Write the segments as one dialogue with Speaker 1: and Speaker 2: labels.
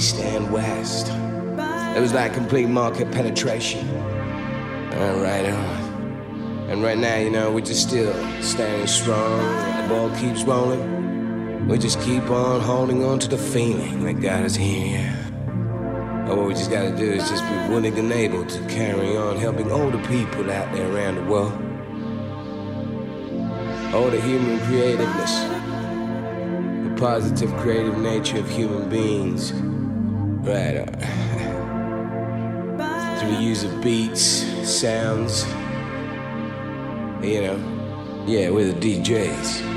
Speaker 1: east, and west. It was like complete market penetration. All right on. And right now, you know, we're just still standing strong. The ball keeps rolling. We just keep on holding on to the feeling that God is here. And what we just gotta do is just be willing and able to carry on helping older people out there around the world. All the human creativeness, the positive creative nature of human beings. Right on. Uh, through the use of beats, sounds, you know, yeah, we're the DJs.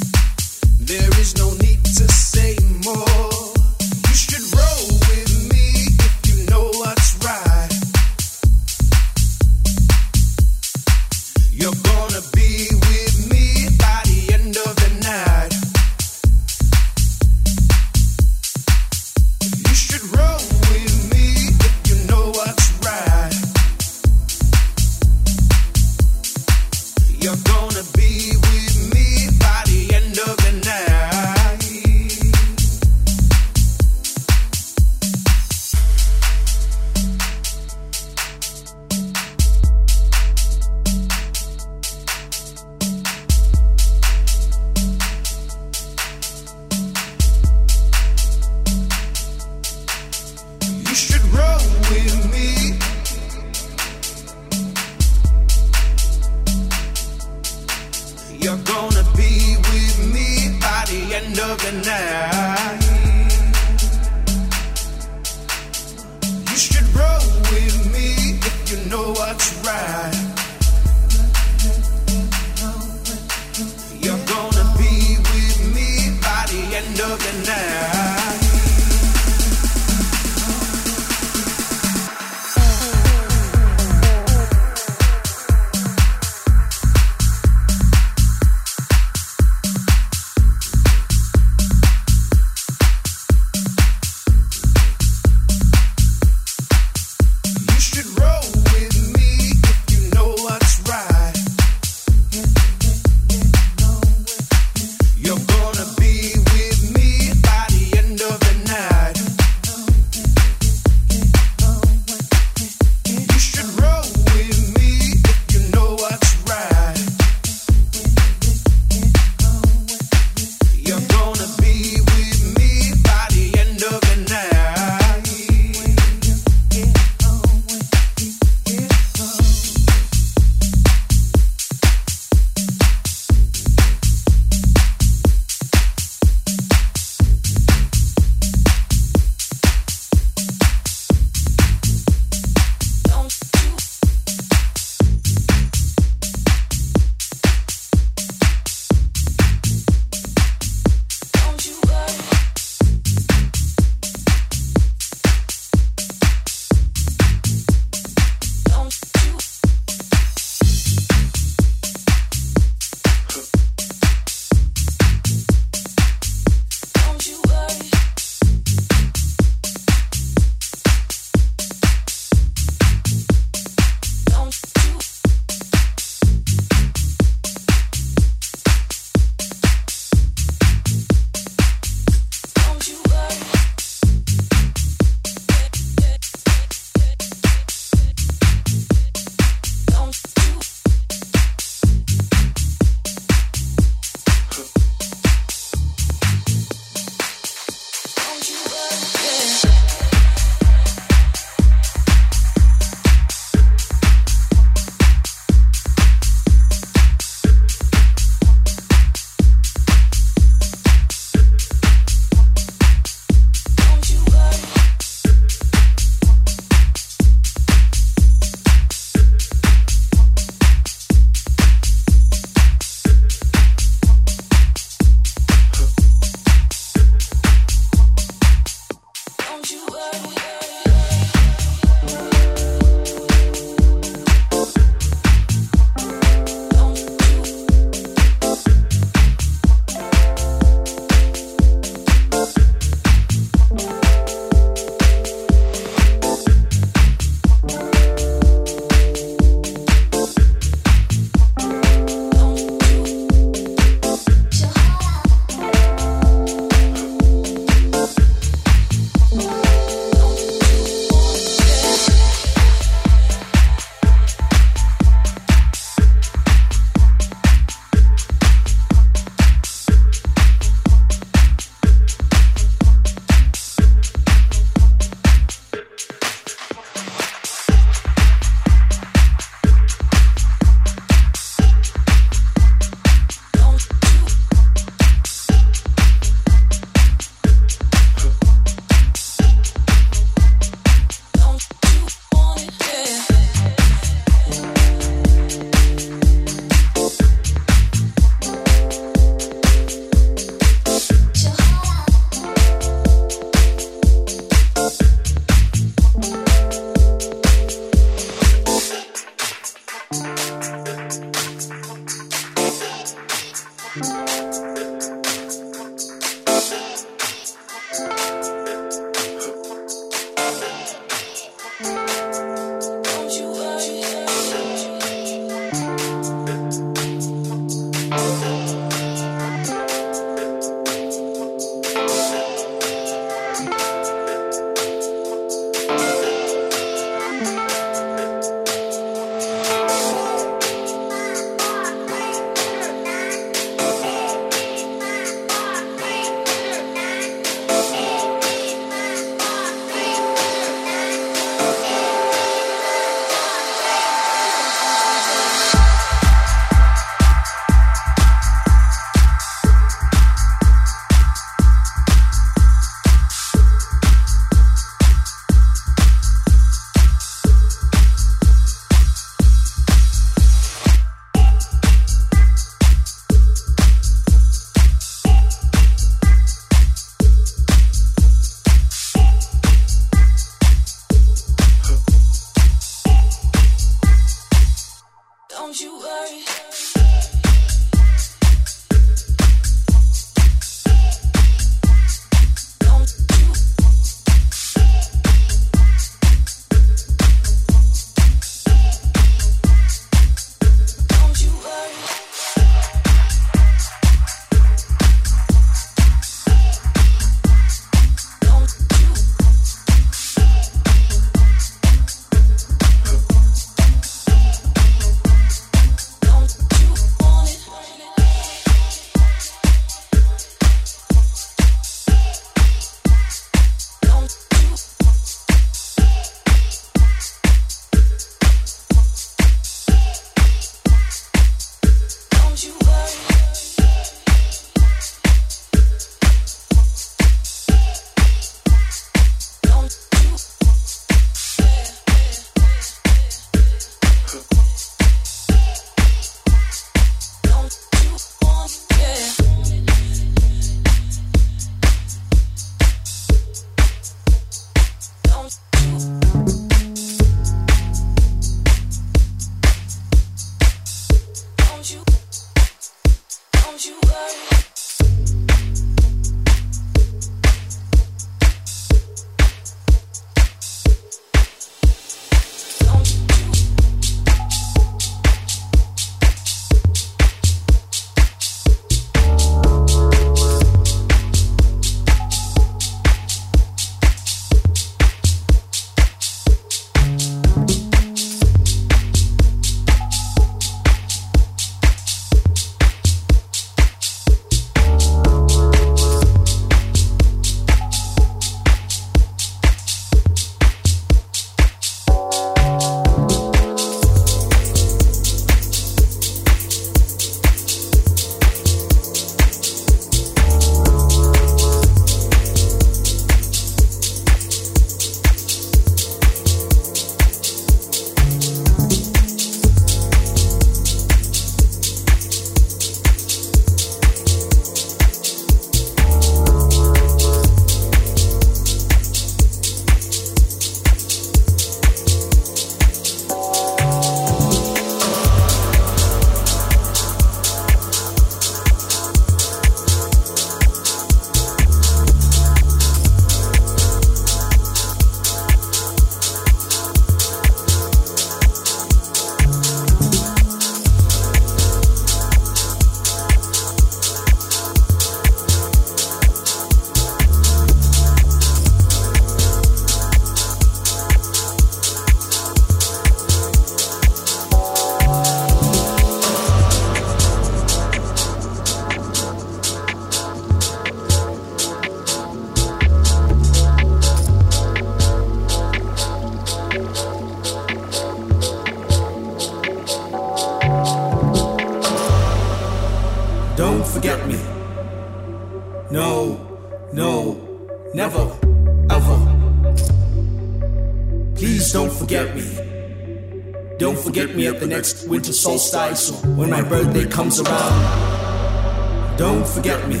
Speaker 2: Comes around. Don't forget me.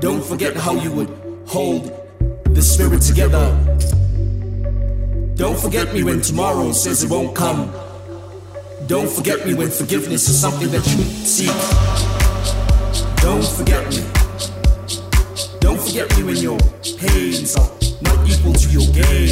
Speaker 2: Don't forget how you would hold the spirit together. Don't forget me when tomorrow says it won't come. Don't forget me when forgiveness is something that you seek. Don't forget me. Don't forget me when your pains are not equal to your gains.